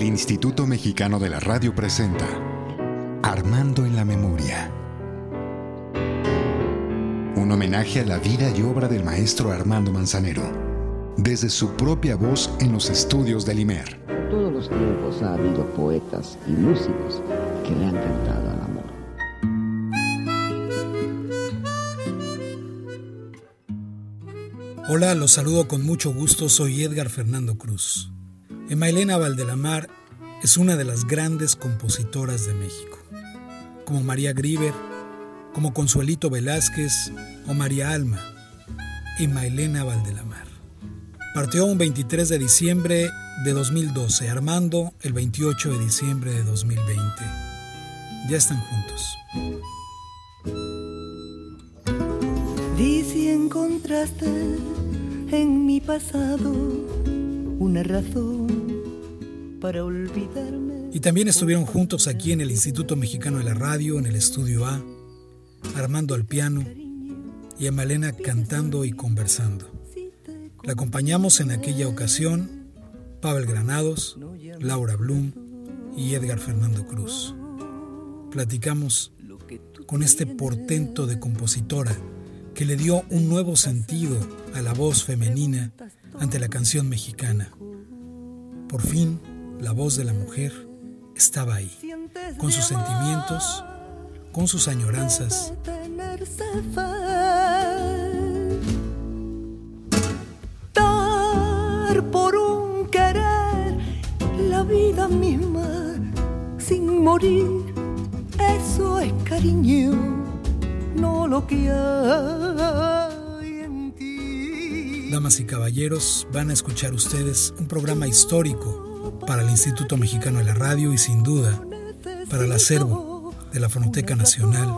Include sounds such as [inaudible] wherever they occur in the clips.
El Instituto Mexicano de la Radio presenta Armando en la Memoria. Un homenaje a la vida y obra del maestro Armando Manzanero, desde su propia voz en los estudios del IMER. todos los tiempos ha habido poetas y músicos que le han cantado al amor. Hola, los saludo con mucho gusto, soy Edgar Fernando Cruz. Emailena Valdelamar es una de las grandes compositoras de México, como María Grieber, como Consuelito Velázquez o María Alma, Emailena Valdelamar. Partió un 23 de diciembre de 2012, Armando el 28 de diciembre de 2020. Ya están juntos. Vi si encontraste en mi pasado una razón para olvidarme. Y también estuvieron juntos aquí en el Instituto Mexicano de la Radio, en el Estudio A, Armando al piano y a Malena cantando y conversando. La acompañamos en aquella ocasión Pavel Granados, Laura Blum y Edgar Fernando Cruz. Platicamos con este portento de compositora que le dio un nuevo sentido a la voz femenina ante la canción mexicana. Por fin, la voz de la mujer estaba ahí, con sus sentimientos, con sus añoranzas. Dar por un querer la vida misma sin morir, eso es cariño, no lo que hay en ti. Damas y caballeros, van a escuchar ustedes un programa histórico para el Instituto Mexicano de la Radio y sin duda para el acervo de la Fonoteca Nacional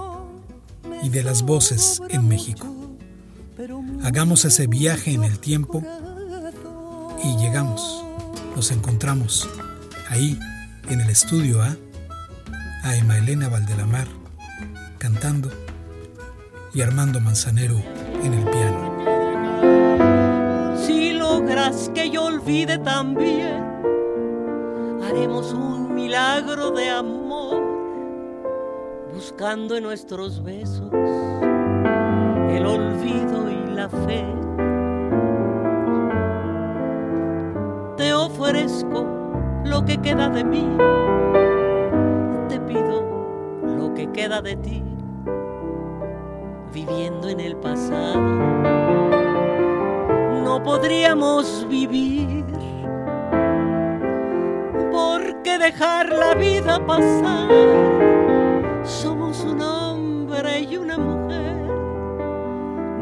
y de las voces en México. Hagamos ese viaje en el tiempo y llegamos, nos encontramos ahí en el estudio A, a Emma Elena Valdelamar cantando y Armando Manzanero en el piano. Si logras que yo olvide también, haremos un milagro de amor, buscando en nuestros besos el olvido y la fe. Te ofrezco lo que queda de mí, te pido lo que queda de ti, viviendo en el pasado. No podríamos vivir dejar la vida pasar. Somos un hombre y una mujer,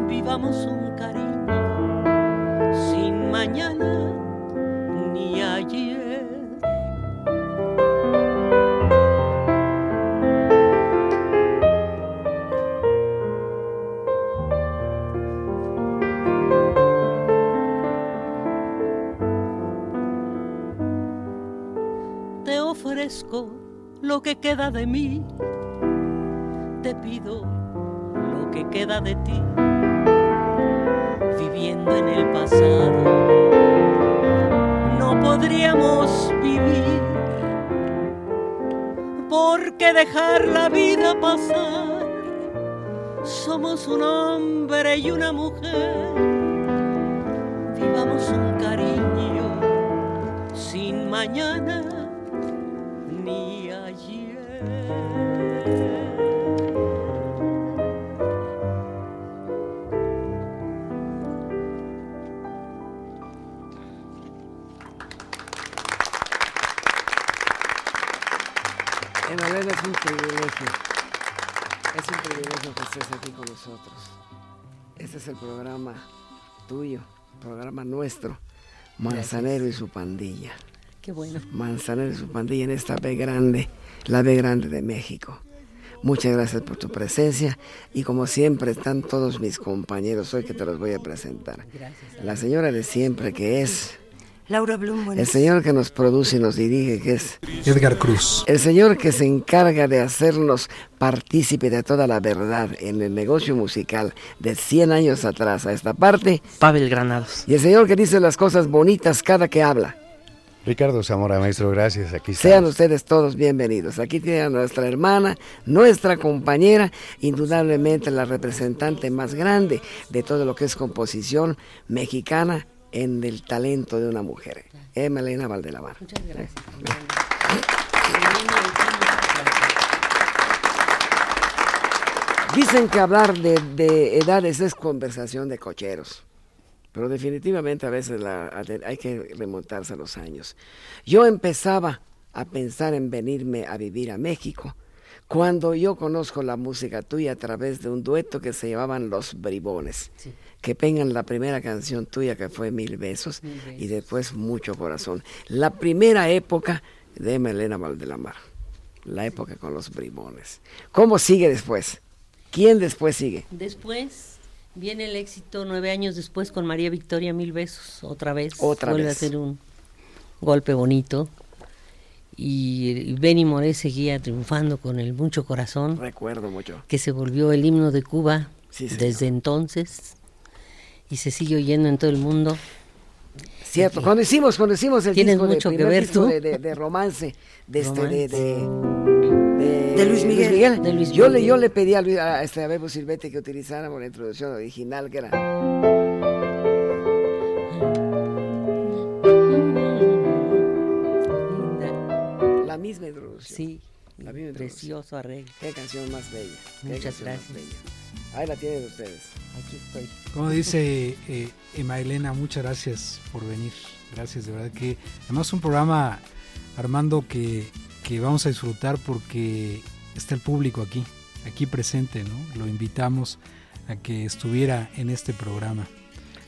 vivamos un cariño sin mañana lo que queda de mí, te pido lo que queda de ti, viviendo en el pasado. No podríamos vivir porque dejar la vida pasar. Somos un hombre y una mujer, vivamos un cariño sin mañana ayer. Emanuela, es un privilegio. Es un privilegio que estés aquí con nosotros. Este es el programa tuyo, programa nuestro. Manzanero y su pandilla. Qué bueno. Su pandilla en esta B grande, la B grande de México. Muchas gracias por tu presencia y como siempre están todos mis compañeros hoy que te los voy a presentar. La señora de siempre que es Laura Blum, el señor que nos produce y nos dirige que es Edgar Cruz. el señor que se encarga de hacernos partícipe de toda la verdad en el negocio musical de 100 años atrás a esta parte Pavel Granados. y el señor que dice las cosas bonitas cada que habla. Ricardo Zamora, maestro, gracias. Aquí Sean ustedes todos bienvenidos. Aquí tiene a nuestra hermana, nuestra compañera, indudablemente la representante más grande de todo lo que es composición mexicana en el talento de una mujer, Emelena Valdelamar. Muchas gracias. Dicen que hablar de, de edades es conversación de cocheros. Pero definitivamente a veces la, hay que remontarse a los años. Yo empezaba a pensar en venirme a vivir a México cuando yo conozco la música tuya a través de un dueto que se llamaban Los Bribones, que pengan la primera canción tuya que fue Mil Besos, y después Mucho Corazón. La primera época de Melena Valdelamar, la época con los Bribones. ¿Cómo sigue después? ¿Quién después sigue? Después Viene el éxito nueve años después con María Victoria Mil Besos, otra vez. Otra Vuelve a ser un golpe bonito. Y Benny Moré seguía triunfando con el Mucho Corazón. Recuerdo mucho. Que se volvió el himno de Cuba desde entonces. Y se sigue oyendo en todo el mundo. Cierto, cuando hicimos, cuando hicimos el Tienes disco, mucho de, que ver, tú. De, romance, de, Este, de, de, Luis Miguel. De Luis yo, Miguel. Le, yo le pedí a, Luis, a, este, a Bebo Silvete que utilizáramos la introducción original, que era... La misma introducción. Sí, La misma precioso arreglo. Qué canción más bella. Muchas gracias. bella. Ahí la tienen ustedes. Aquí estoy. Como dice eh, Emma Elena, muchas gracias por venir. Gracias, de verdad que además un programa, Armando, que, que vamos a disfrutar porque está el público aquí, aquí presente, ¿no? Lo invitamos a que estuviera en este programa.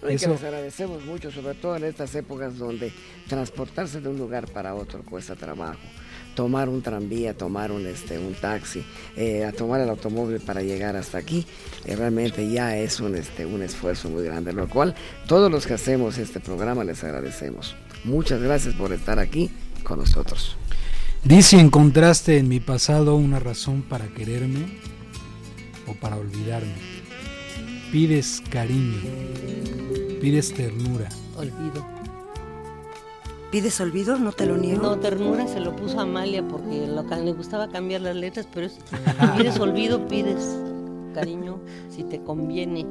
Y Eso- que les agradecemos mucho, sobre todo en estas épocas donde transportarse de un lugar para otro cuesta trabajo. Tomar un tranvía, tomar un, este, un taxi, eh, a tomar el automóvil para llegar hasta aquí, eh, realmente ya es un, este, un esfuerzo muy grande, lo cual todos los que hacemos este programa les agradecemos. Muchas gracias por estar aquí con nosotros. Dice, encontraste en mi pasado una razón para quererme o para olvidarme. Pides cariño, pides ternura. Olvido. ¿Pides olvido? No te lo niego. No, ternura se lo puso a Amalia porque lo le gustaba cambiar las letras, pero es, pides olvido, pides cariño, si te conviene.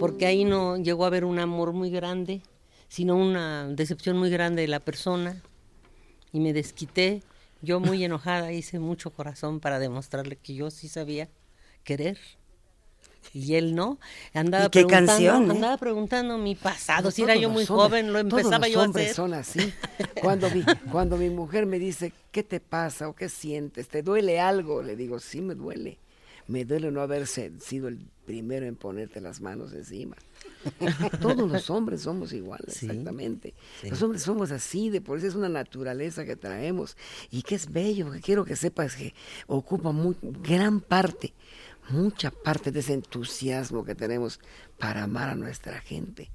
Porque ahí no llegó a haber un amor muy grande, sino una decepción muy grande de la persona. Y me desquité, yo muy enojada, hice mucho corazón para demostrarle que yo sí sabía querer. Y él no. Andaba ¿Y qué preguntando, canción, eh? andaba preguntando mi pasado. Si Todos era yo muy hombres- joven, lo todos empezaba los yo a hombres hacer. son así. [laughs] Cuando mi, cuando mi mujer me dice, ¿qué te pasa o qué sientes? ¿Te duele algo? Le digo, sí me duele. Me duele no haber sido el primero en ponerte las manos encima. [laughs] Todos los hombres somos iguales, Sí, exactamente. sí. Los hombres somos así, de por eso es una naturaleza que traemos y que es bello, que quiero que sepas que ocupa muy, gran parte, mucha parte de ese entusiasmo que tenemos para amar a nuestra gente.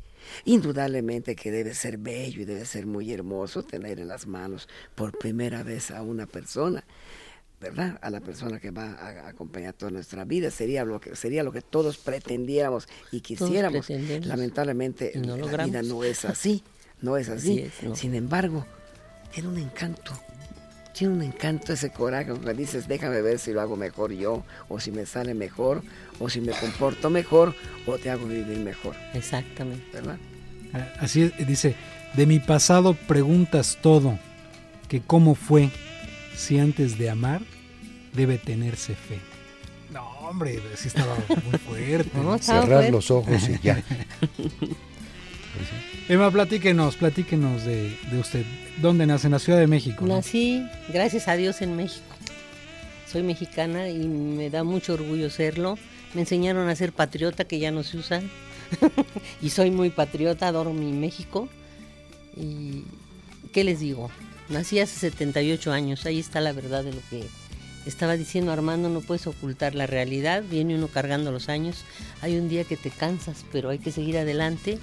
Indudablemente que debe ser bello y debe ser muy hermoso tener en las manos por primera vez a una persona. ¿Verdad? A la persona que va a, acompañar toda nuestra vida. Sería lo que, sería lo que todos pretendiéramos y quisiéramos. Lamentablemente y no la logramos. vida no es así, no es [laughs] así. Así es, no. Sin embargo, tiene un encanto. Tiene un encanto ese coraje que dices, déjame ver si lo hago mejor yo, o si me sale mejor, o si me comporto mejor, o te hago vivir mejor, Exactamente. ¿verdad? Así es, dice, de mi pasado preguntas todo, que cómo fue, si antes de amar debe tenerse fe. No, hombre, sí estaba muy fuerte. [laughs] No, estaba Cerrar fuerte. los ojos y ya. [laughs] Emma, platíquenos, platíquenos de, de usted. ¿Dónde nace? En la Ciudad de México. ¿no? Nací, gracias a Dios, en México. Soy mexicana y me da mucho orgullo serlo. Me enseñaron a ser patriota, que ya no se usa. [laughs] y soy muy patriota, adoro mi México. Y, ¿qué les digo? Nací hace 78 años, ahí está la verdad de lo que estaba diciendo Armando, no puedes ocultar la realidad, viene uno cargando los años. Hay un día que te cansas, pero hay que seguir adelante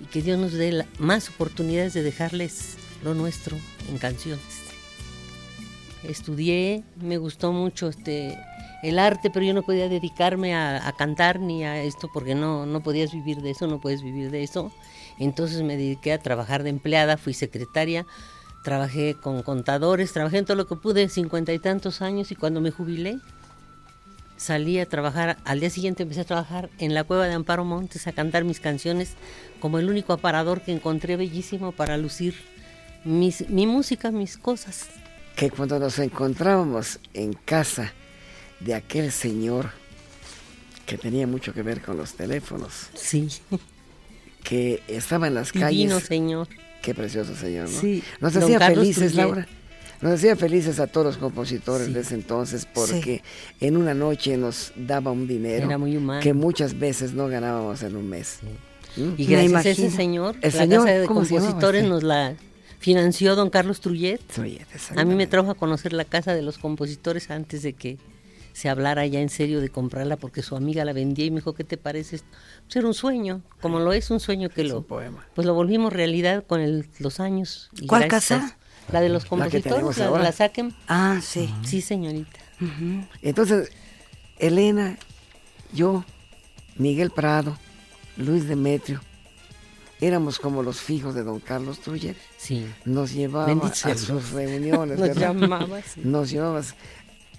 y que Dios nos dé la- más oportunidades de dejarles lo nuestro en canciones. Estudié, me gustó mucho este el arte, pero yo no podía dedicarme a, a cantar ni a esto porque no, no podías vivir de eso, no puedes vivir de eso. Entonces me dediqué a trabajar de empleada, fui secretaria, trabajé con contadores, trabajé en todo lo que pude, cincuenta y tantos años, y cuando me jubilé, salí a trabajar, al día siguiente empecé a trabajar en la cueva de Amparo Montes, a cantar mis canciones como el único aparador que encontré bellísimo para lucir mis, mi música, mis cosas. Que cuando nos encontrábamos en casa de aquel señor que tenía mucho que ver con los teléfonos. Sí. Que estaba en las Divino calles. señor. Qué precioso señor, ¿no? Sí, Nos don hacía Carlos felices, Trujillo. Laura. Nos hacía felices a todos los compositores Sí. de ese entonces porque en una noche nos daba un dinero Era muy humano. que muchas veces no ganábamos en un mes. ¿Mm? Y Me gracias a ese señor, El la señor, Casa de ¿cómo se llamaba Compositores nos la financió don Carlos Trullet. Oye, A mí me trajo a conocer la Casa de los Compositores antes de que se hablara ya en serio de comprarla porque su amiga la vendía y me dijo, ¿qué te parece? esto?". Pues era un sueño, como lo es un sueño que Es lo... un poema. Pues lo volvimos realidad con el- los años. y ¿Cuál a casa? La de los compositores, la, la saquen. Ah, sí. Sí, señorita. Entonces, Elena, yo, Miguel Prado, Luis Demetrio, éramos como los fijos de don Carlos Trujillo. Sí. Nos llevaba Bendito a sus reuniones. [laughs] Nos ¿verdad? llamaba, sí. Nos llevabas.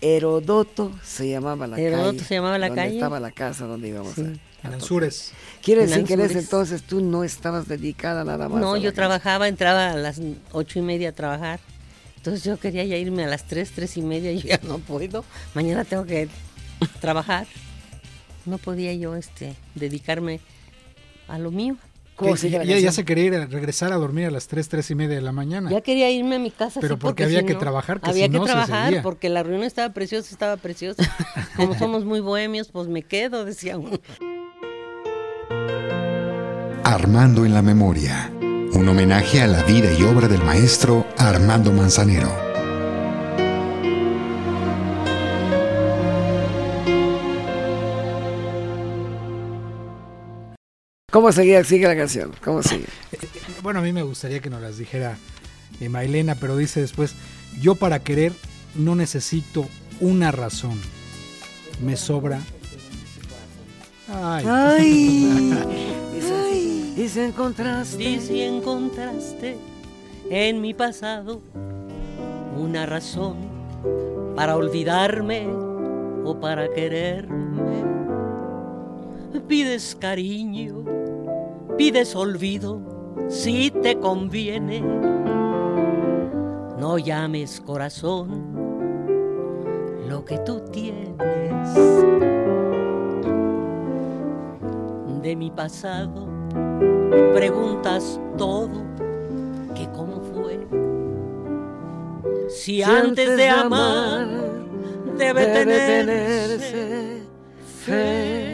Herodoto se llamaba la Heródoto calle. se llamaba la donde calle. estaba la casa donde íbamos Sí. a- a. En tocar. Anzures. Quiere decir que en ese entonces tú no estabas dedicada nada más. No, a yo casa. trabajaba, entraba a las ocho y media a trabajar. Entonces yo quería ya irme a las tres, tres y media y yo ya no puedo. Mañana tengo que trabajar. No podía yo este dedicarme a lo mío. ¿Cómo Que sigue la ya, ya se quería ir a regresar a dormir a las 3, 3 y media de la mañana. Ya quería irme a mi casa. Pero sí, porque había si que no- trabajar, que había si que no se trabajar porque la reunión estaba preciosa, estaba preciosa. Como [laughs] somos muy bohemios, pues me quedo, decía uno. Armando en la memoria. Un homenaje a la vida y obra del maestro Armando Manzanero. ¿Cómo seguía, sigue la canción? ¿Cómo sigue? Bueno, a mí me gustaría que nos las dijera eh, Mailena, pero dice después, yo para querer no necesito una razón. Me sobra. Ay, Ay. [laughs] Dice, dice encontraste. Y si encontraste en mi pasado una razón para olvidarme o para quererme, pides cariño, pides olvido, si te conviene. No llames corazón lo que tú tienes. De mi pasado preguntas todo que cómo fue. Si, antes de amar debe, tenerse fe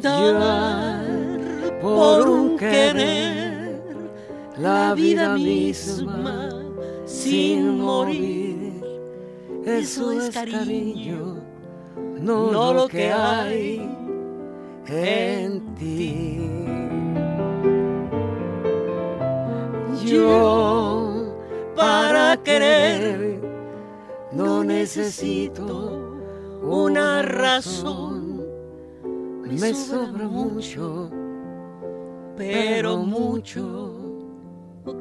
dar por un querer la vida misma sin morir. eso es cariño no lo que hay en ti. Yo para querer no necesito una razón, Me sobra mucho, pero mucho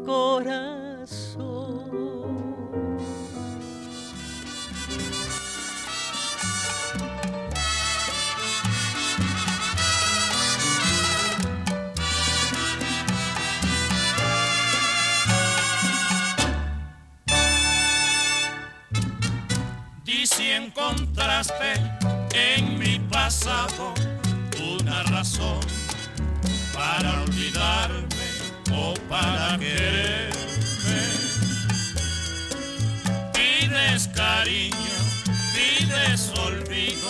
corazón. Y si encontraste en mi pasado razón para olvidarme o para quererme, pides cariño, pides olvido,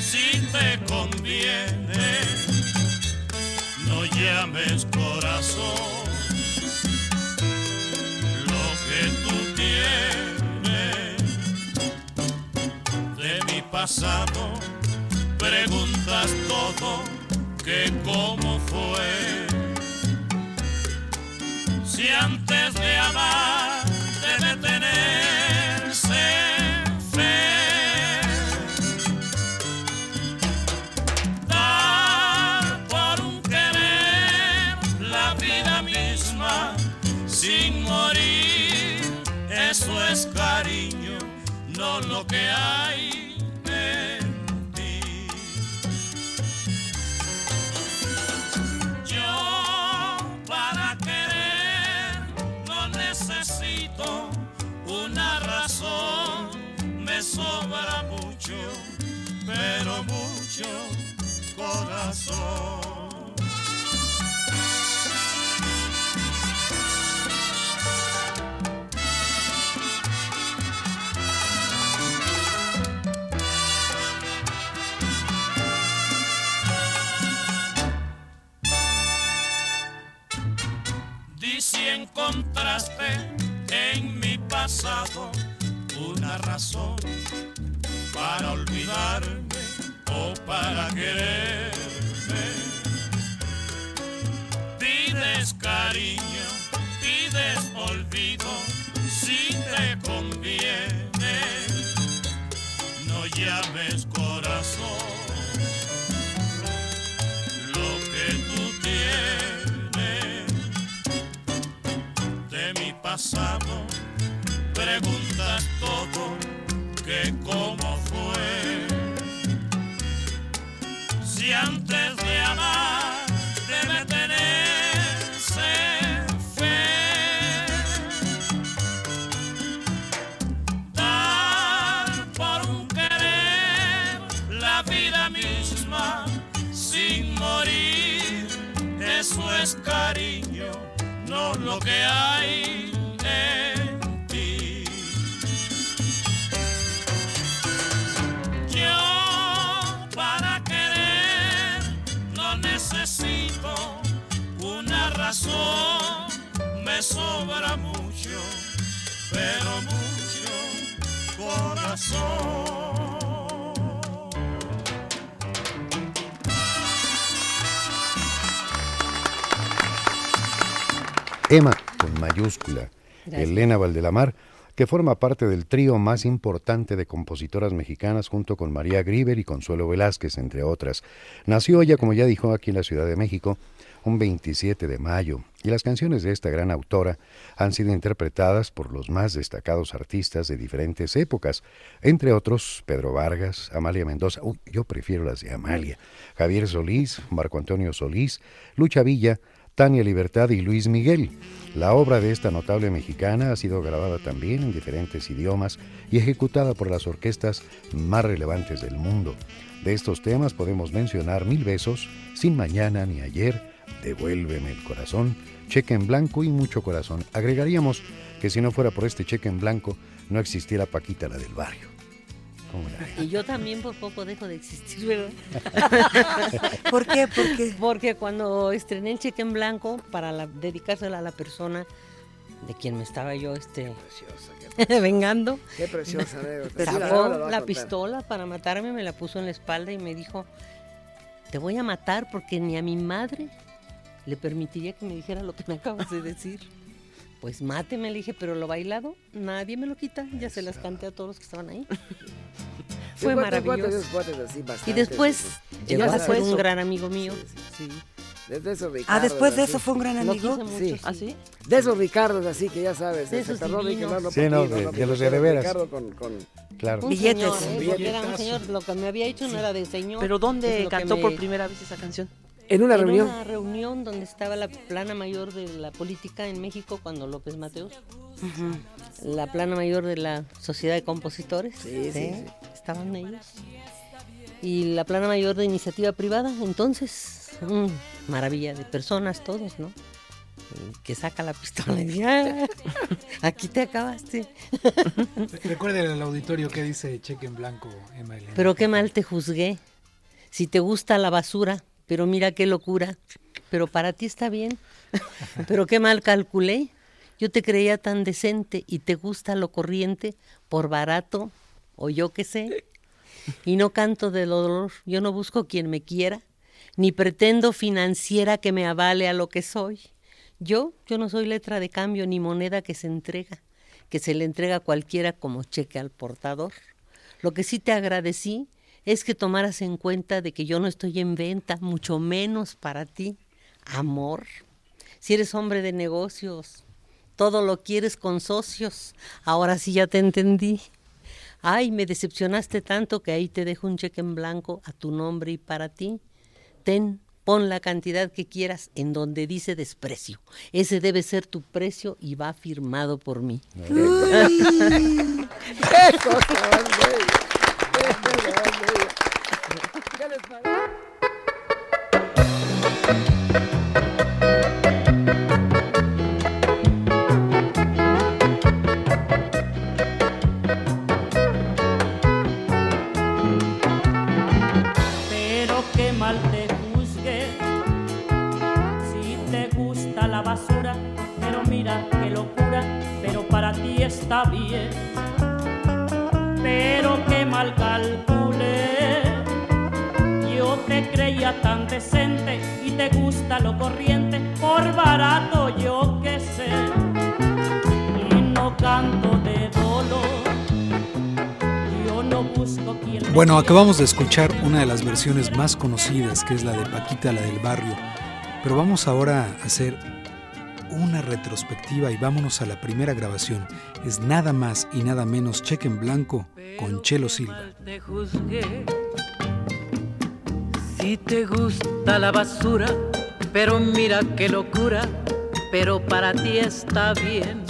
si te conviene, no llames corazón lo que tú tienes. De mi pasado, preguntas todo que cómo fue. Si antes de amar debe tenerse para quererme. Pides cariño, pides olvido, si te conviene. No llames corazón lo que tú tienes de mi pasado. Preguntas todo que cómo que hay en ti. Yo para querer no necesito una razón, me sobra mucho, pero mucho corazón. Emma, mayúscula, Gracias. Elena Valdelamar, que forma parte del trío más importante de compositoras mexicanas junto con María Grieber y Consuelo Velázquez, entre otras. Nació ella, como ya dijo, aquí en la Ciudad de México, un 27 de mayo, y las canciones de esta gran autora han sido interpretadas por los más destacados artistas de diferentes épocas, entre otros Pedro Vargas, Amalia Mendoza, uy, yo prefiero las de Amalia, Javier Solís, Marco Antonio Solís, Lucha Villa, Tania Libertad y Luis Miguel. La obra de esta notable mexicana ha sido grabada también en diferentes idiomas y ejecutada por las orquestas más relevantes del mundo. De estos temas podemos mencionar Mil Besos, Sin Mañana ni Ayer, Devuélveme el Corazón, Cheque en Blanco y Mucho Corazón. Agregaríamos que si no fuera por este cheque en blanco, no existiera Paquita la del barrio. Y yo también por poco dejo de existir, ¿verdad? [laughs] ¿Por qué? ¿Por qué? Porque cuando estrené el cheque en blanco para la- dedicársela a la persona de quien me estaba yo este, Preciosa, qué, [laughs] vengando, qué preciosa. Leo. Sí, sacó la pistola para matarme, me la puso en la espalda y me dijo, te voy a matar porque ni a mi madre le permitiría que me dijera lo que me acabas de decir. Pues máteme, le dije, pero lo bailado nadie me lo quita. Ya se las canté a todos los que estaban ahí. Sí, [laughs] Fue maravilloso. así, Y después llegó a ser un gran amigo mío. Sí, Sí. Desde esos Ah, Ricardos, después de así. eso fue un gran amigo. mucho, Sí. sí. ¿Ah, sí? De esos Ricardos así que ya sabes, De esos divinos. Ricardo, Sí, no, de- de los de veras. Ricardo con, con Claro. Un Billetes. señor, ¿eh? Porque era un señor, lo que me había hecho no era de señor. ¿Pero dónde cantó me- por primera vez esa canción? En una en reunión. una reunión donde estaba la plana mayor de la política en México cuando López Mateos, la plana mayor de la Sociedad de Compositores, Sí, sí, sí. estaban ellos, y la plana mayor de iniciativa privada, entonces, mm, maravilla de personas todos, ¿no? Que saca la pistola y dice, "Ah, aquí te acabaste. Recuerde al auditorio que dice cheque en blanco, Emma Elena. Pero qué mal te juzgué. Si te gusta la basura, pero mira qué locura. Pero para ti está bien. Pero qué mal calculé. Yo te creía tan decente y te gusta lo corriente por barato o yo qué sé. Y no canto de dolor. Yo no busco quien me quiera, ni pretendo financiera que me avale a lo que soy. Yo, yo no soy letra de cambio ni moneda que se entrega, que se le entrega a cualquiera como cheque al portador. Lo que sí te agradecí es que tomaras en cuenta de que yo no estoy en venta, mucho menos para ti. Amor. Si eres hombre de negocios, todo lo quieres con socios. Ahora sí ya te entendí. Ay, me decepcionaste tanto que ahí te dejo un cheque en blanco a tu nombre y para ti. Ten, pon la cantidad que quieras en donde dice desprecio. Ese debe ser tu precio y va firmado por mí. [laughs] Pero qué mal te juzgue si te gusta la basura. Pero mira qué locura, pero para ti está bien. Pero qué mal calculé. Decente y te gusta lo corriente por barato yo que sé. Y no canto de dolor. Yo no busco quien Bueno, acabamos de escuchar una de las versiones más conocidas, que es la de Paquita, la del barrio. Pero vamos ahora a hacer una retrospectiva y vámonos a la primera grabación. Es nada más y nada menos Cheque en Blanco con Chelo Silva. te juzgué. Si te gusta la basura, pero mira qué locura, pero para ti está bien.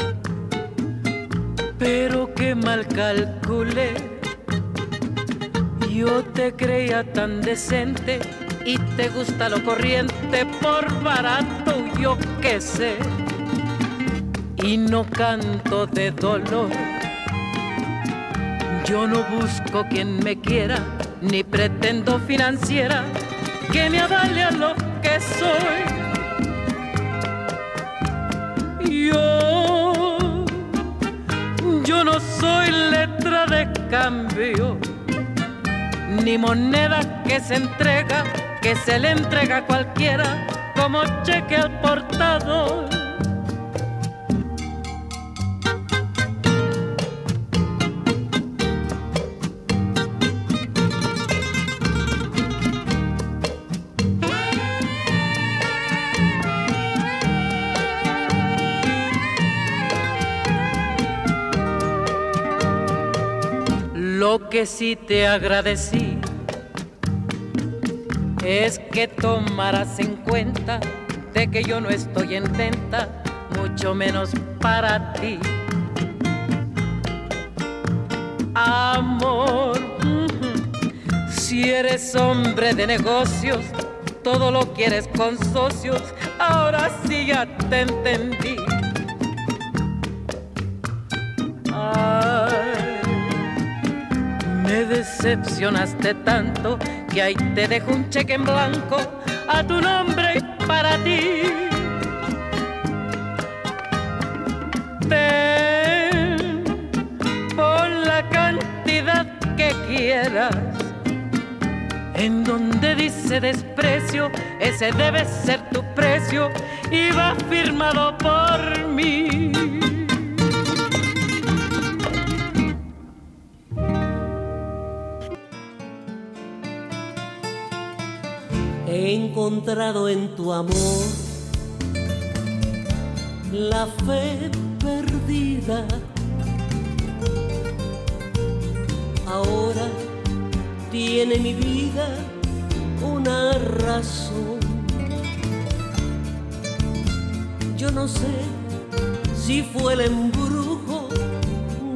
Pero qué mal calculé. Yo te creía tan decente y te gusta lo corriente por barato, yo qué sé. Y no canto de dolor. Yo no busco quien me quiera, ni pretendo financiera que me avale a lo que soy. Yo, yo no soy letra de cambio, ni moneda que se entrega, que se le entrega a cualquiera como cheque al portador. Que sí te agradecí es que tomaras en cuenta de que yo no estoy en venta, mucho menos para ti. Amor, si eres hombre de negocios, todo lo quieres con socios, ahora sí ya te entendí. Decepcionaste tanto que ahí te dejo un cheque en blanco a tu nombre para ti. Ten, pon la cantidad que quieras. En donde dice desprecio, ese debe ser tu precio y va firmado por mí. He encontrado en tu amor la fe perdida. Ahora tiene mi vida una razón. Yo no sé si fue el embrujo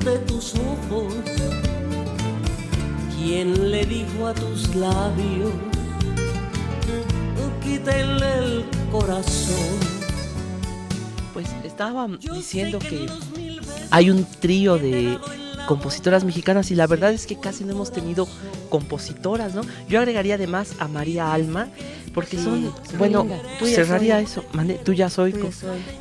de tus ojos quien le dijo a tus labios el corazón. Pues estaba diciendo que hay un trío de compositoras mexicanas y la verdad es que casi no hemos tenido compositoras, ¿no? Yo agregaría además a María Alma, porque Sí, son, bueno, cerraría soy. eso, mande, tú ya soy.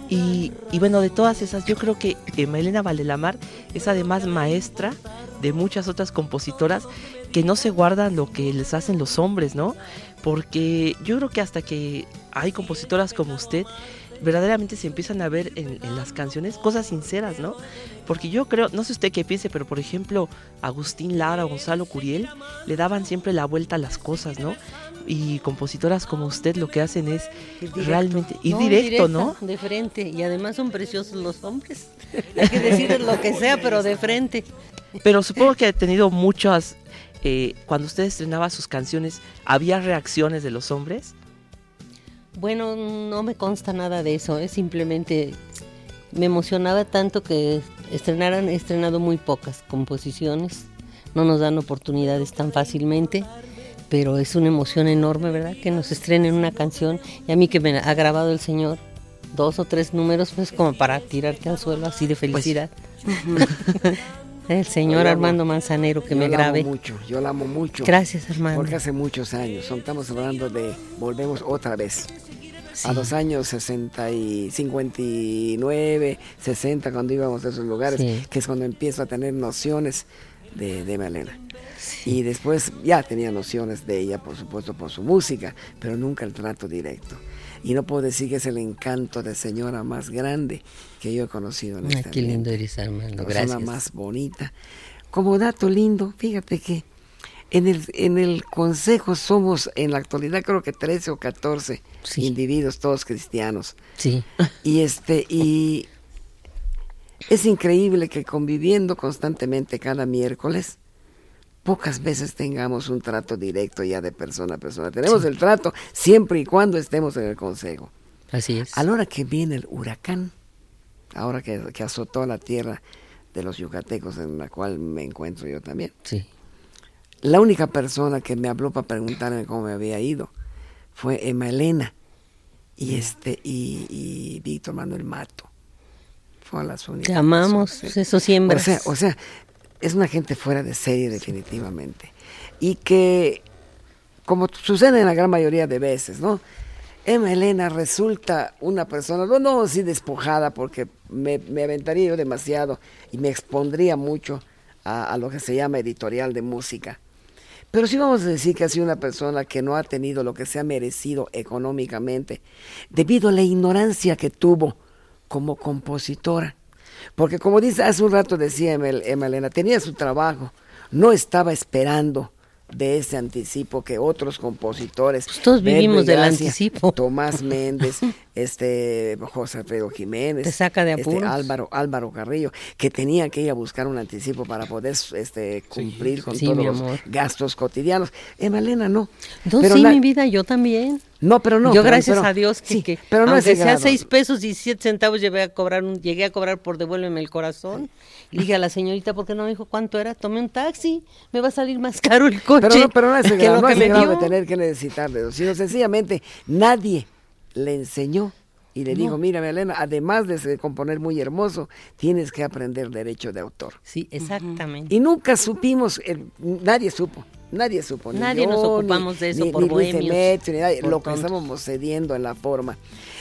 Y, y bueno, de todas esas, yo creo que eh, Melena Valdelamar es además maestra de muchas otras compositoras que no se guardan lo que les hacen los hombres, ¿no? Porque yo creo que hasta que hay compositoras como usted, verdaderamente se empiezan a ver en, en, las canciones cosas sinceras, ¿no? Porque yo creo, no sé usted qué piense, pero por ejemplo, Agustín Lara, Gonzalo Curiel, le daban siempre la vuelta a las cosas, ¿no? Y compositoras como usted lo que hacen es realmente ir directo, ¿no? De frente, y además son preciosos los hombres. Hay que decir lo que sea, pero de frente. Pero supongo que ha tenido muchas, eh, cuando usted estrenaba sus canciones, ¿había reacciones de los hombres? Bueno, no me consta nada de eso, es simplemente me emocionaba tanto que estrenaran, he estrenado muy pocas composiciones, no nos dan oportunidades tan fácilmente, pero es una emoción enorme, ¿verdad? Que nos estrenen una canción y a mí que me ha grabado el Señor dos o tres números, pues como para tirarte al suelo así de felicidad. [laughs] Pues, el señor Armando Manzanero que yo me grabe. Amo mucho, yo la amo mucho. Gracias, Armando. Porque hace muchos años, estamos hablando de Volvemos otra vez. Sí. A los años 60 y 59, 60, cuando íbamos a esos lugares, sí. que es cuando empiezo a tener nociones de, de Malena. Sí. Y después ya tenía nociones de ella, por supuesto, por su música, pero nunca el trato directo. Y no puedo decir que es el encanto de señora más grande que yo he conocido en este Ay, qué lindo eres, Armando. La Gracias. persona más bonita. Como dato lindo, fíjate que en el, en el consejo somos en la actualidad creo que 13 o 14 sí. individuos, todos cristianos. Sí. [laughs] Y este, y es increíble que conviviendo constantemente cada miércoles, pocas veces tengamos un trato directo ya de persona a persona. Tenemos sí. el trato siempre y cuando estemos en el consejo. Así es. A la hora que viene el huracán, ahora que, que azotó la tierra de los yucatecos en la cual me encuentro yo también. Sí. La única persona que me habló para preguntarme cómo me había ido fue Emma Elena y este y, y Víctor Manuel Mato. Fue las únicas. Te amamos, personas, eso siempre. O sea, o sea, es una gente fuera de serie definitivamente. Y que, como sucede en la gran mayoría de veces, ¿no? Emma Elena resulta una persona, no, no así despojada, porque me, me, aventaría yo demasiado y me expondría mucho a, a, lo que se llama editorial de música. Pero sí vamos a decir que ha sido una persona que no ha tenido lo que se ha merecido económicamente, debido a la ignorancia que tuvo como compositora. Porque como dice hace un rato decía Emma Elena, tenía su trabajo, no estaba esperando de ese anticipo que otros compositores pues todos vivimos del anticipo. Tomás Méndez [laughs] este José Alfredo Jiménez te saca de este, Álvaro Álvaro Carrillo que tenían que ir a buscar un anticipo para poder este cumplir sí, con sí, todos los gastos cotidianos. Emalena no. No pero sí la, mi vida yo también. No pero no yo pero, gracias pero, a Dios que, sí, que pero no aunque sea seis pesos y siete centavos llegué a cobrar un, llegué a cobrar por devuélveme el corazón. Y dije a la señorita ¿por qué no me dijo cuánto era? tomé un taxi. Me va a salir más caro el coche pero no, pero no es el [laughs] grado, no es el grado de tener que necesitarle sino sencillamente nadie le enseñó y le no. digo, mira, Elena, además de componer muy hermoso, tienes que aprender derecho de autor. Sí, exactamente. Y nunca supimos, eh, nadie supo, nadie supo. Nadie yo, nos ocupamos ni, de eso ni, por ni bohemios. Ni nadie, por lo tontos. que estábamos cediendo en la forma.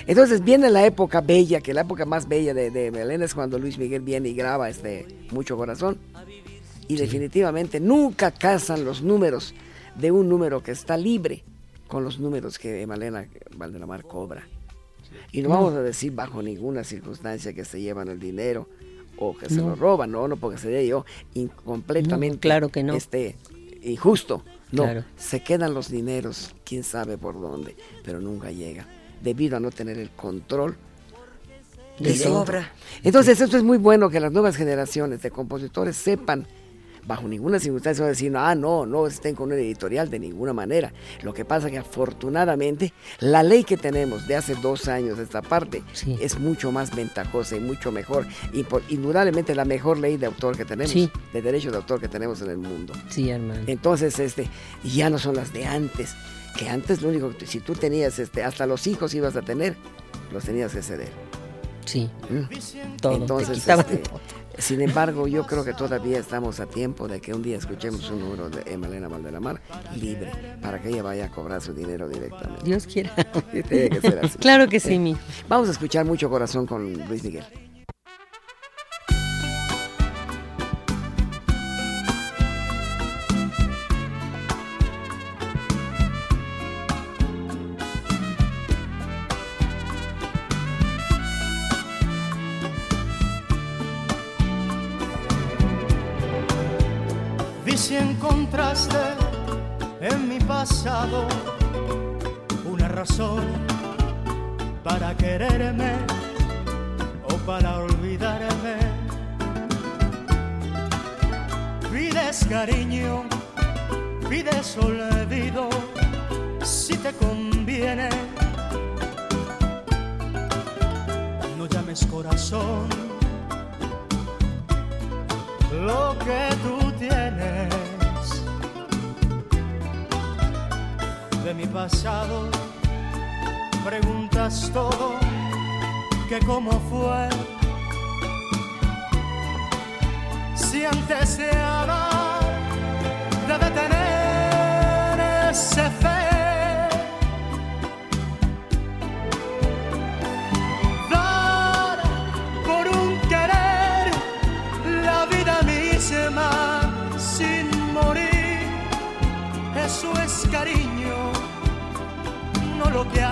Entonces viene la época bella, que la época más bella de, de Elena es cuando Luis Miguel viene y graba este Mucho Corazón. Y sí. definitivamente nunca casan los números de un número que está libre con los números que Malena Valdelamar cobra. Y no, vamos a decir bajo ninguna circunstancia que se llevan el dinero o que se no. lo roban, no, no, porque sería yo completamente no, claro que no. este, injusto. No, Claro. se quedan los dineros, quién sabe por dónde, pero nunca llega, debido a no tener el control De su todo. obra. Entonces, esto es muy bueno que las nuevas generaciones de compositores sepan, bajo ninguna circunstancia, decir, ah, no, no estén con un editorial de ninguna manera. Lo que pasa que afortunadamente la ley que tenemos de hace dos años de esta parte Sí. es mucho más ventajosa y mucho mejor, y por, indudablemente la mejor ley de autor que tenemos, Sí. de derecho de autor que tenemos en el mundo. Sí, hermano. Entonces, este, ya no son las de antes, que antes lo único que si tú tenías, este, hasta los hijos ibas a tener, los tenías que ceder. Sí, ¿Mm? todo. Entonces, te este, todo. Sin embargo, yo creo que todavía estamos a tiempo de que un día escuchemos un número de Emalena Valdelamar libre para que ella vaya a cobrar su dinero directamente. Dios quiera. [laughs] Tiene que ser así. Claro que sí, mi. Vamos a escuchar mucho corazón con Luis Miguel. Si encontraste en mi pasado una razón para quererme o para olvidarme. Pides cariño, pides olvido, si te conviene. No llames corazón lo que tú mi pasado. Preguntas todo, que cómo fue. Si antes se amar debe lo que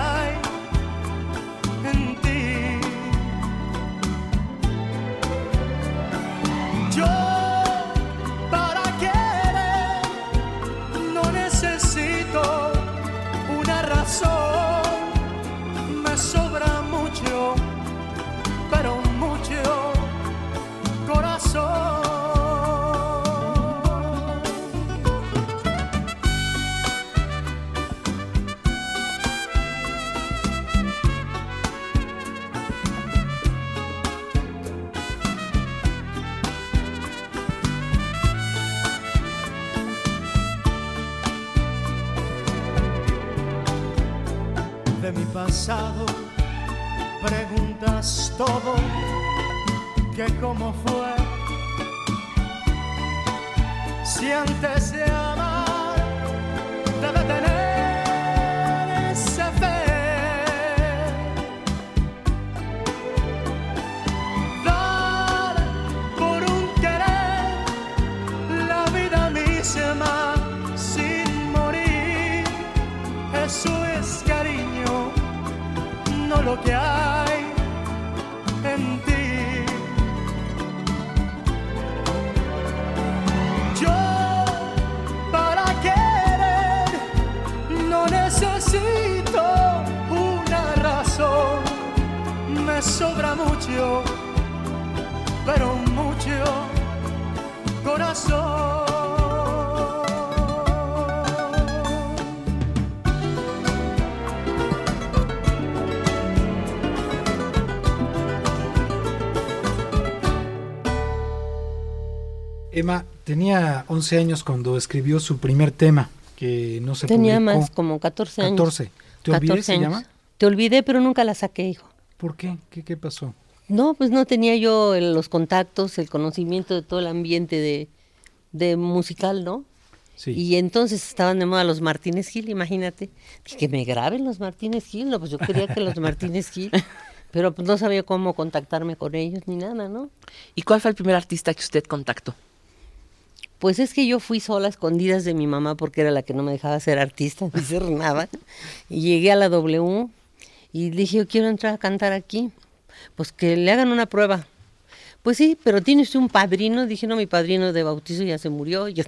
Emma tenía 11 años cuando escribió su primer tema, que no se Tenía publicó. más, como 14 años. 14. ¿Te olvidé 14 se años. llama? Te olvidé, pero nunca la saqué, hijo. ¿Por qué? ¿Qué, qué pasó? No, pues no tenía yo el- los contactos, el conocimiento de todo el ambiente de, de musical, ¿no? Sí. Y entonces estaban de moda los Martínez Gil, imagínate. Dije, que me graben los Martínez Gil. No, pues yo quería que los Martínez Gil, [laughs] pero pues no sabía cómo contactarme con ellos ni nada, ¿no? ¿Y cuál fue el primer artista que usted contactó? Pues es que yo fui sola a escondidas de mi mamá porque era la que no me dejaba ser artista [laughs] ni ser nada. Y llegué a la W y dije, yo quiero entrar a cantar aquí. Pues que le hagan una prueba. Pues sí, pero tiene usted un padrino. Dije, no, mi padrino de bautizo ya se murió. Yo,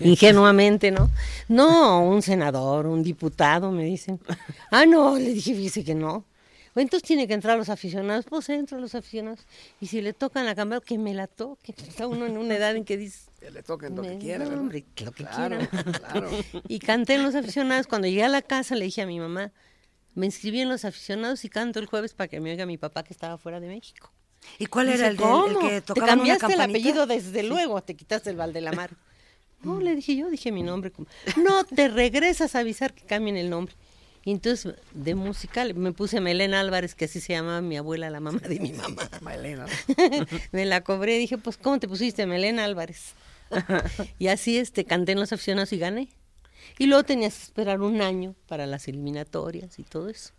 ingenuamente, ¿no? No, un senador, un diputado, me dicen. Ah, no, le dije, fíjese que no. Entonces tiene que entrar los aficionados. Pues entro los aficionados. Y si le tocan la cámara, que me la toque. [laughs] Está uno en una edad en que dice... Que le toquen lo que Me- quiera, no, ¿verdad? hombre, lo que Claro, quieran. claro. Y canté en los aficionados. Cuando llegué a la casa le dije a mi mamá, me inscribí en los aficionados y canto el jueves para que me oiga mi papá que estaba fuera de México. ¿Y cuál era el, "¿Cómo? que Te tocaba una cambiaste el apellido desde luego, te quitaste el Valdelamar. [laughs] No, le dije yo, dije mi nombre. No, te regresas a avisar que cambien el nombre. Y entonces, de musical, me puse Melena Álvarez, que así se llamaba mi abuela, la mamá de mi mamá. Malena. [laughs] me la cobré, dije, pues, ¿cómo te pusiste Melena Álvarez? [laughs] y así este, canté en los aficionados y gané. Y luego tenías que esperar un año para las eliminatorias y todo eso.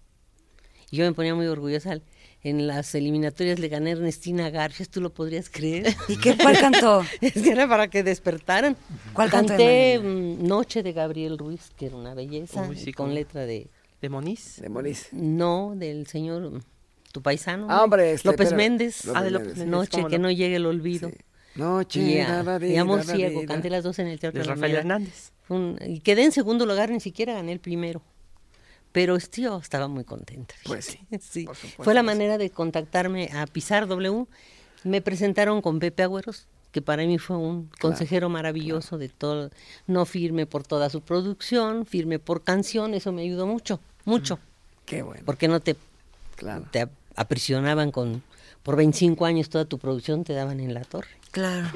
Y yo me ponía muy orgullosa. En las eliminatorias le gané a Ernestina Garfias, ¿tú lo podrías creer? [laughs] ¿Y qué, cuál cantó? [laughs] es que era para que despertaran. ¿Cuál cantó, Canté mm, Noche de Gabriel Ruiz, que era una belleza, Uy, sí, con cómo. letra de... ¿De Moniz? De Moniz. No, del señor, mm, tu paisano. Ah, hombre, este, López pero- Méndez. López Ah, de López Méndez. Méndez. Noche que no. no llegue el olvido. Sí. Noche, y, a- da, da, y Amor da, da, Ciego. da. Canté las dos en el Teatro De la Rafael. Hernández. Un- y quedé en segundo lugar, ni siquiera gané el primero. Pero este, yo estaba muy contenta. Pues sí, [laughs] Sí. por supuesto Fue la manera de contactarme a Pisar W. Me presentaron con Pepe Agüeros, que para mí fue un consejero maravilloso de todo. No firme por toda su producción, firme por canción, eso me ayudó mucho, mucho. Qué bueno. Porque no te, Claro. te aprisionaban con, por 25 años toda tu producción, te daban en la torre. Claro.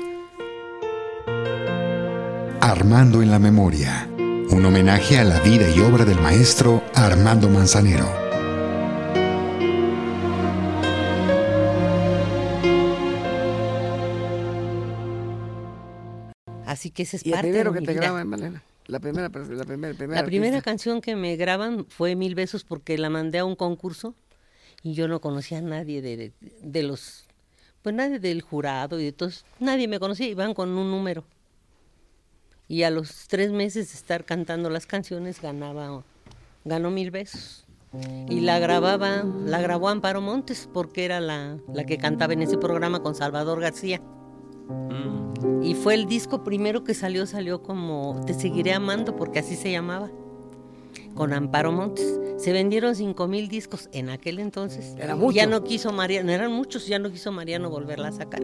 Armando en la memoria. Un homenaje a la vida y obra del maestro Armando Manzanero. Así que ese es Y el parte primero de que mi te vida. graban, Malena. La primera, la primera, La primera canción que me graban fue Mil Besos porque la mandé a un concurso y yo no conocía a nadie de, de- de los, pues nadie del jurado y de todos, nadie me conocía, iban con un número. Y a los tres meses de estar cantando las canciones ganaba, ganó Mil Besos. Y la grababa, la grabó Amparo Montes porque era la, la que cantaba en ese programa con Salvador García. Y fue el disco primero que salió, salió como Te seguiré amando, porque así se llamaba, con Amparo Montes. Se vendieron cinco mil discos en aquel entonces. Era mucho. Ya no quiso Mariano, eran muchos, ya no quiso Mariano volverla a sacar.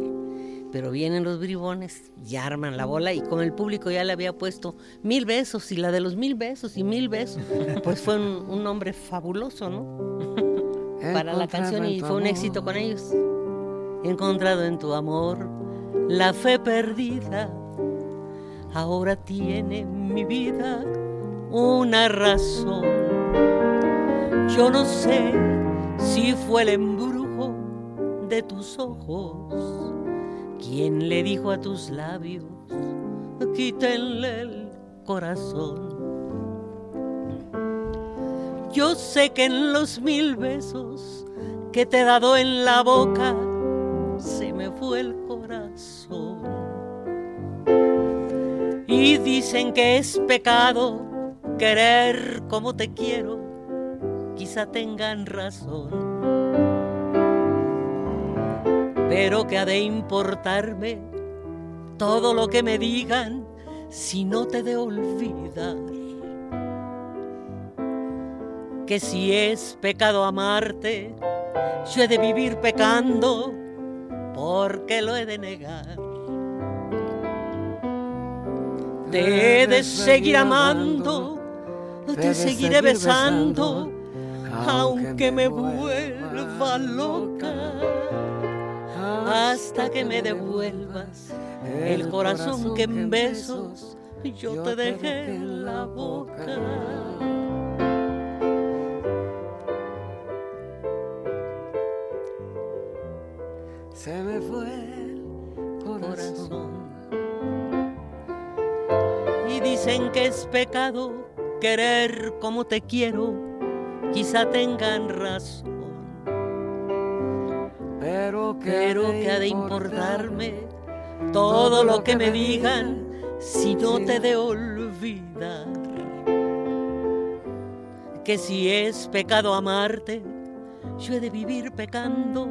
Pero vienen los bribones, ya arman la bola y como el público ya le había puesto mil besos y la de los mil besos y mil besos, pues fue un, un nombre fabuloso, ¿no? Para la canción y fue un éxito con ellos. He encontrado en tu amor la fe perdida. Ahora tiene mi vida una razón. Yo no sé si fue el embrujo de tus ojos quien le dijo a tus labios, quítenle el corazón. Yo sé que en los mil besos que te he dado en la boca se me fue el corazón. Y dicen que es pecado querer como te quiero, quizá tengan razón. Pero que ha de importarme todo lo que me digan si no te de olvidar. Que si es pecado amarte, yo he de vivir pecando porque lo he de negar. Te he de seguir amando, te seguiré besando, aunque me vuelva loca, hasta que me devuelvas el corazón que en besos yo te dejé en la boca. Se me fue el corazón. Y dicen que es pecado querer como te quiero, quizá tengan razón. Pero que, Pero que ha de importarme todo lo que me digan si no te de olvidar. Que si es pecado amarte, yo he de vivir pecando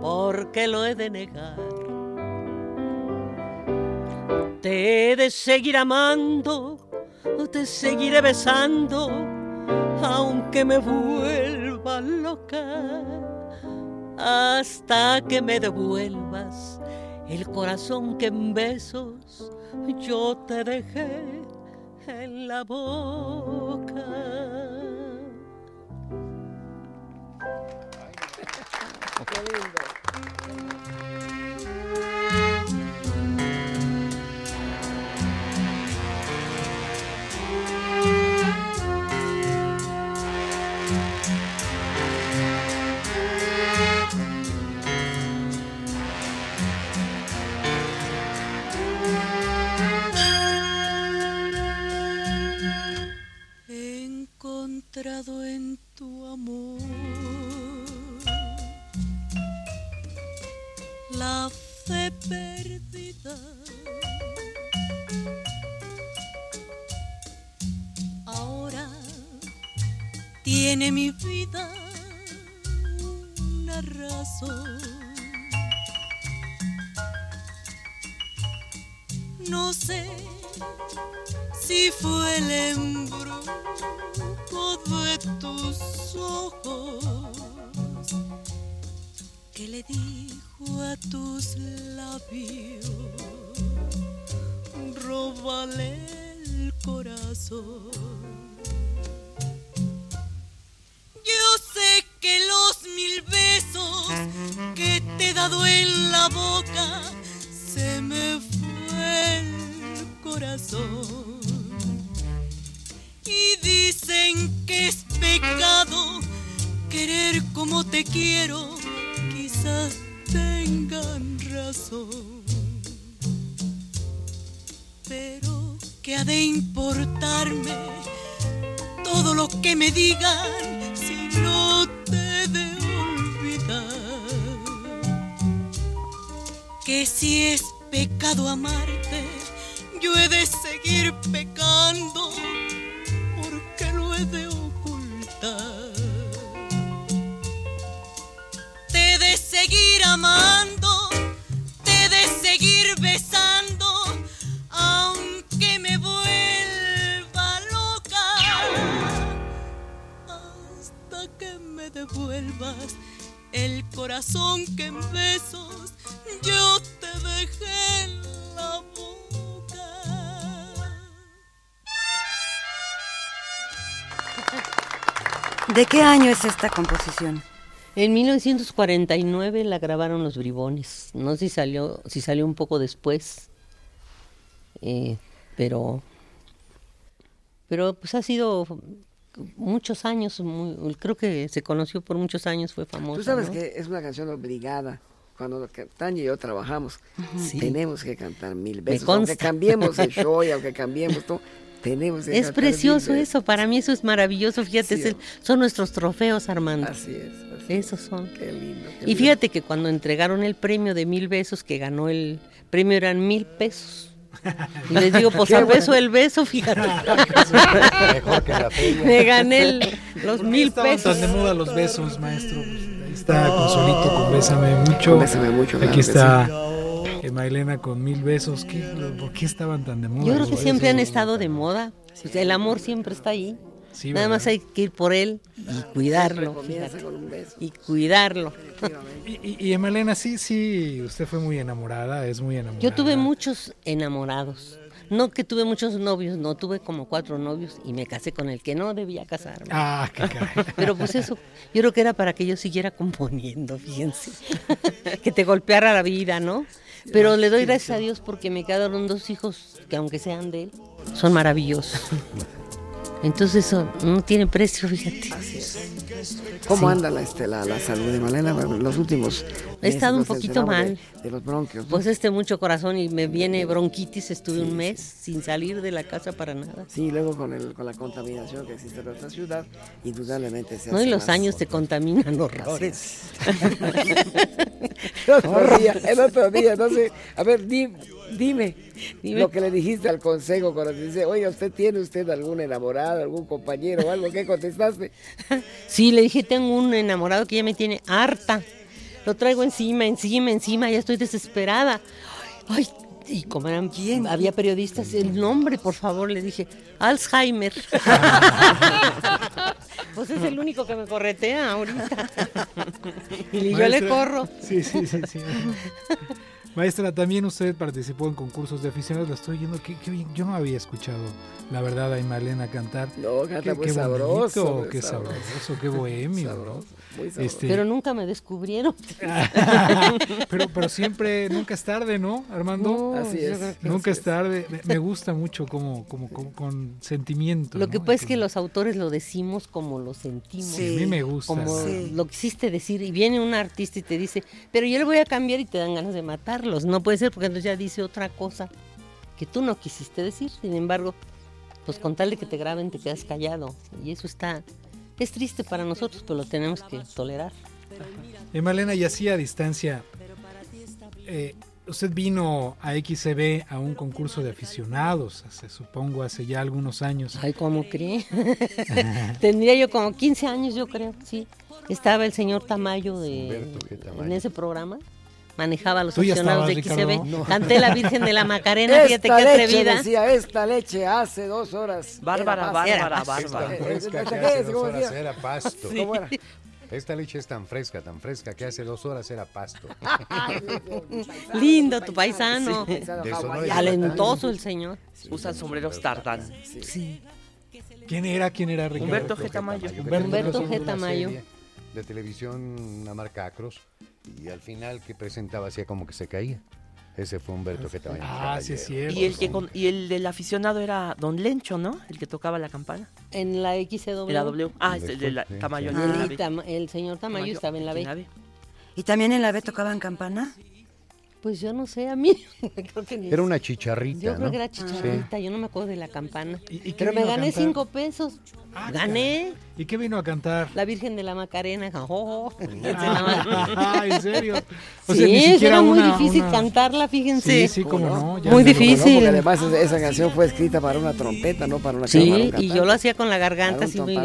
porque lo he de negar. Te he de seguir amando, te seguiré besando, aunque me vuelva loca, hasta que me devuelvas el corazón que en besos yo te dejé en la boca. En tu amor la fe perdida. Ahora tiene mi vida una razón. No sé si fue el embrujo de tus ojos que le dijo a tus labios, róbale el corazón. Yo sé que los mil besos que te he dado en la boca se me fue el corazón. Y dicen que es pecado querer como te quiero, quizás tengan razón. Pero que ha de importarme todo lo que me digan si no te de olvidar. Que si es pecado amarte, yo he de seguir pecando porque lo he de ocultar. Te de seguir amando, te de seguir besando, aunque me vuelva loca. Hasta que me devuelvas el corazón que en besos yo te dejé ¿De qué año es esta composición? En 1949 la grabaron los Bribones. No sé si salió, si salió un poco después. Eh, pero pero pues ha sido muchos años, muy- creo que se conoció por muchos años, fue famosa. Tú sabes ¿no? que es una canción obligada. Cuando Tania y yo trabajamos, Sí. tenemos que cantar mil veces. Aunque cambiemos el [laughs] show y aunque cambiemos todo, tenemos Es precioso eso, para mí eso es maravilloso, fíjate, Sí, es el- son nuestros trofeos, Armando. Así es. Esos son. Qué lindo. qué Y lindo. fíjate que cuando entregaron el premio de mil besos, que ganó el premio eran mil pesos. Y les digo, pues Qué a bueno. beso el beso, fíjate. [laughs] Mejor que la feria. Me gané el- los ¿Por qué mil pesos. tan de moda los besos, maestro? Ahí está Consolito con Bésame Mucho. Con Bésame Mucho, Aquí está Mailena con Mil Besos. ¿Qué, ¿Por qué estaban tan de moda? Yo creo que siempre han estado de moda. Pues el amor siempre está ahí. Sí, Nada ¿verdad? más hay que ir por él y [laughs] cuidarlo. fíjate. Y cuidarlo. Y, y, y Emalena, sí, sí, usted fue muy enamorada, es muy enamorada. Yo tuve muchos enamorados. No que tuve muchos novios, no, tuve como cuatro novios y me casé con el que no debía casarme. Ah, qué caray. [laughs] Pero pues eso, yo creo que era para que yo siguiera componiendo, fíjense. [laughs] que te golpeara la vida, ¿no? Pero le doy gracias a Dios porque me quedaron dos hijos que aunque sean de él, son maravillosos. [laughs] Entonces eso no tiene precio, fíjate. ¿Cómo Sí. anda la, este, la, la salud de Malena? Los últimos. He estado un poquito mal. De, de los bronquios. ¿no? Pues este mucho corazón y me viene bronquitis, estuve un mes sin salir de la casa para nada. Sí, luego con, el, con la contaminación que existe en nuestra ciudad, indudablemente se No, hace y los años te contaminan horrores. [laughs] el otro día, el otro día, entonces, a ver, di- dime, Dime. lo que le dijiste al consejo cuando te dice, oye, ¿usted tiene usted algún enamorado, algún compañero o algo? ¿Qué contestaste? [laughs] Sí, le dije, tengo un enamorado que ya me tiene harta. Lo traigo encima, encima, encima, ya estoy desesperada. Ay, y como eran, había periodistas, el nombre, por favor, le dije, Alzheimer. [laughs] pues es el único que me corretea ahorita. [laughs] y yo le corro. Sí, sí, sí, sí. Maestra, también usted participó en concursos de aficionados, lo estoy oyendo, qué, qué bien. Yo no había escuchado, la verdad, a Imalena cantar. No, canta Qué- muy qué sabroso, bonito, muy qué sabroso. sabroso, qué bohemio, sabroso. Este, Pero nunca me descubrieron. [laughs] pero, pero siempre, nunca es tarde, ¿no, Armando? No, Así es. Nunca así es tarde. Me- Me gusta mucho como, como, como con sentimiento. Lo que ¿no? pasa es que los autores lo decimos como lo sentimos. Sí. A mí me gusta. Como Sí. lo quisiste decir. Y viene un artista y te dice, pero yo le voy a cambiar y te dan ganas de matarlos. No puede ser porque entonces ya dice otra cosa que tú no quisiste decir. Sin embargo, pues con tal de que te graben te quedas callado. Y eso está, es triste para nosotros, pero lo tenemos que tolerar. Emalena, y así a distancia, eh, usted vino a XCB a un concurso de aficionados, hace, supongo hace ya algunos años. Ay, ¿cómo cree? [laughs] Tendría yo como 15 años, yo creo, sí. Estaba el señor Tamayo, de, Humberto. Tamayo. en ese programa. Manejaba a los aficionados de XCB. Canté la Virgen de la Macarena, fíjate qué leche, atrevida. decía, esta leche hace dos horas. Bárbara, bárbara, bárbara. Era pasto. ¿Cómo era? Esta leche es tan fresca, tan fresca que hace dos horas era pasto. [laughs] [laughs] Lindo tu paisano. Sí. Talentoso el señor. Usan sombreros tardán. Sí. ¿Quién era? ¿Quién era Ricardo? Humberto G. Tamayo. Humberto, G. Tamayo. De televisión, una marca Acros, y al final que presentaba hacía como que se caía. Ese fue Humberto G. Tamayo. Ah, sí es cierto. Y el que con- y el del aficionado era Don Lencho, ¿no? El que tocaba la campana. En la XCW. En la W. Ah, es el de la Tamayo. el, señor Tamayo Tamayo estaba en la B. B. ¿Y también en la B tocaban campana? Pues yo no sé, a mí. [laughs] creo que ni- Era una chicharrita, Yo creo ¿no? que era chicharrita, yo no me acuerdo de la campana. ¿Y- y Pero me gané cinco pesos. Ah, Gané ¿Y qué vino a cantar? la Virgen de la Macarena. Oh, [laughs] [laughs] Ah, ¿En serio? O sí, sea, ni eso siquiera era muy una- difícil una- cantarla, fíjense. Sí, sí, cómo no. ya Muy difícil. porque además esa, canción fue escrita para una trompeta, no para una Sí, un y yo lo hacía con la garganta así muy...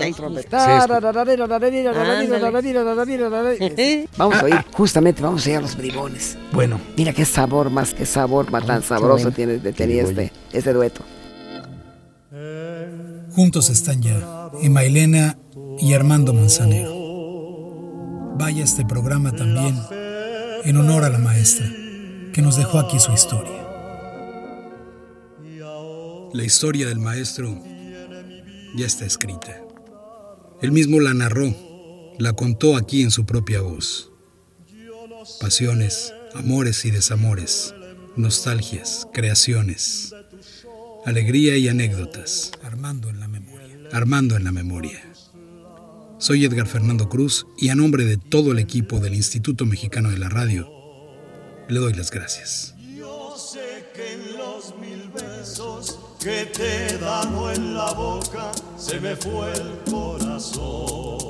Vamos a oír, justamente, vamos a ir a los bribones. Bueno, Mira qué sabor, más qué sabor más tan sabroso tiene, tenía este, este dueto. juntos están ya Emailena y Armando Manzanero. Vaya este programa también en honor a la maestra que nos dejó aquí su historia. La historia del maestro ya está escrita. Él mismo la narró, la contó aquí en su propia voz. Pasiones, amores y desamores, nostalgias, creaciones, alegría y anécdotas. Armando en la memoria. Armando en la memoria. Soy Edgar Fernando Cruz y a nombre de todo el equipo del Instituto Mexicano de la Radio, le doy las gracias. Yo sé que en los mil besos que te he dado en la boca se me fue el corazón.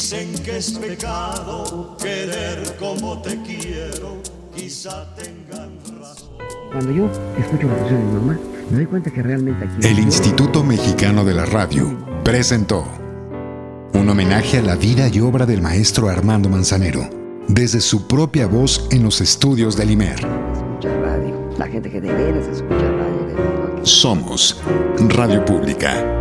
Dicen que es pecado querer como te quiero, quizá tengan razón. Cuando yo escucho la canción de mi mamá, me doy cuenta que realmente aquí... El Instituto Mexicano de la Radio presentó un homenaje a la vida y obra del maestro Armando Manzanero, desde su propia voz en los estudios del IMER. Escucha radio. La gente que de veras escucha radio. Somos Radio Pública.